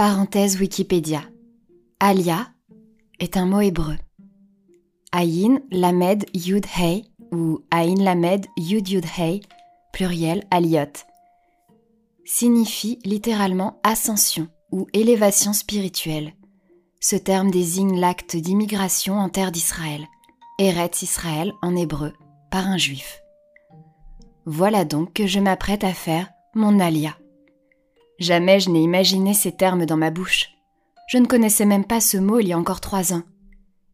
Parenthèse Wikipédia. Alia est un mot hébreu. Ayin Lamed Yud Hey ou Ayin Lamed Yud Yud Hey, pluriel Aliot, signifie littéralement ascension ou élévation spirituelle. Ce terme désigne l'acte d'immigration en terre d'Israël, Eretz Israël en hébreu, par un juif. Voilà donc que je m'apprête à faire mon alia. Jamais je n'ai imaginé ces termes dans ma bouche. Je ne connaissais même pas ce mot il y a encore trois ans.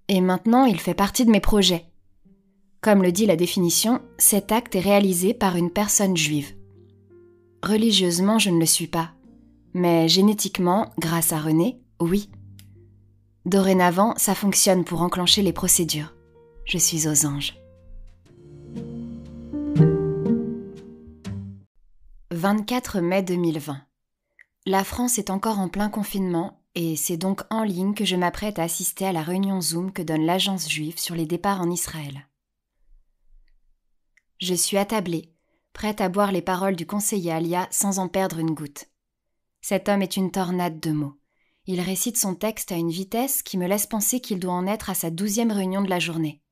Et maintenant, il fait partie de mes projets. Comme le dit la définition, cet acte est réalisé par une personne juive. Religieusement, je ne le suis pas. Mais génétiquement, grâce à René, oui. Dorénavant, ça fonctionne pour enclencher les procédures. Je suis aux anges. 24 mai 2020. La France est encore en plein confinement et c'est donc en ligne que je m'apprête à assister à la réunion Zoom que donne l'agence juive sur les départs en Israël. Je suis attablée, prête à boire les paroles du conseiller Alia sans en perdre une goutte. Cet homme est une tornade de mots. Il récite son texte à une vitesse qui me laisse penser qu'il doit en être à sa douzième réunion de la journée.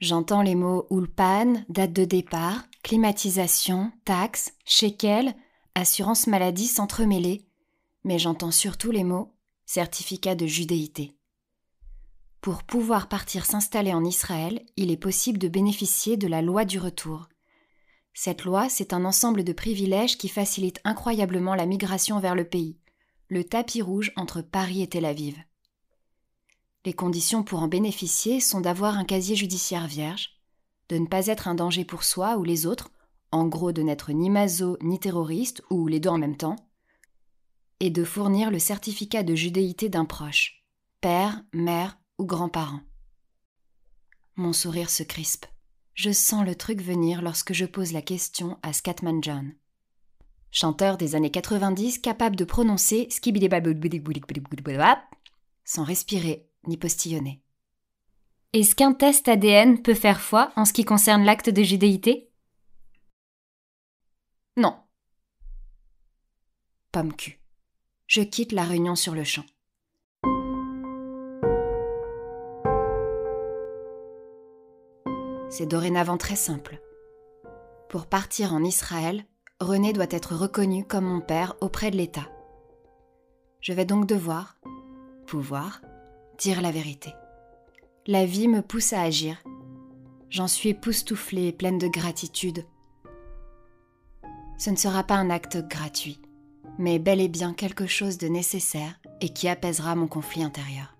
J'entends les mots ulpan, date de départ, climatisation, taxes, shekel, assurance maladie s'entremêler, mais j'entends surtout les mots certificat de judéité. Pour pouvoir partir s'installer en Israël, il est possible de bénéficier de la loi du retour. Cette loi, c'est un ensemble de privilèges qui facilite incroyablement la migration vers le pays, le tapis rouge entre Paris et Tel Aviv. Les conditions pour en bénéficier sont d'avoir un casier judiciaire vierge, de ne pas être un danger pour soi ou les autres, en gros de n'être ni maso ni terroriste, ou les deux en même temps, et de fournir le certificat de judéité d'un proche, père, mère ou grand-parent. Mon sourire se crispe. Je sens le truc venir lorsque je pose la question à Scatman John. Chanteur des années 90 capable de prononcer sans respirer ni postillonner. Est-ce qu'un test ADN peut faire foi en ce qui concerne l'acte de judéité non. Pomme cul. Je quitte la réunion sur le champ. C'est dorénavant très simple. Pour partir en Israël, René doit être reconnu comme mon père auprès de l'État. Je vais donc devoir, pouvoir, dire la vérité. La vie me pousse à agir. J'en suis époustouflée, pleine de gratitude ce ne sera pas un acte gratuit, mais bel et bien quelque chose de nécessaire et qui apaisera mon conflit intérieur.